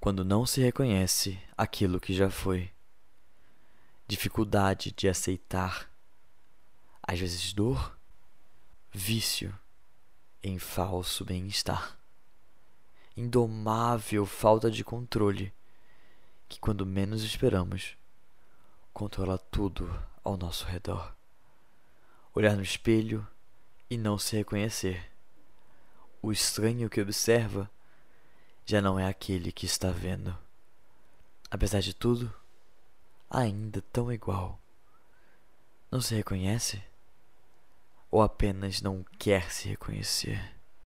quando não se reconhece aquilo que já foi, dificuldade de aceitar, às vezes dor, vício em falso bem-estar, indomável falta de controle que, quando menos esperamos, controla tudo ao nosso redor. Olhar no espelho e não se reconhecer. O estranho que observa já não é aquele que está vendo. Apesar de tudo, ainda tão igual. Não se reconhece? Ou apenas não quer se reconhecer?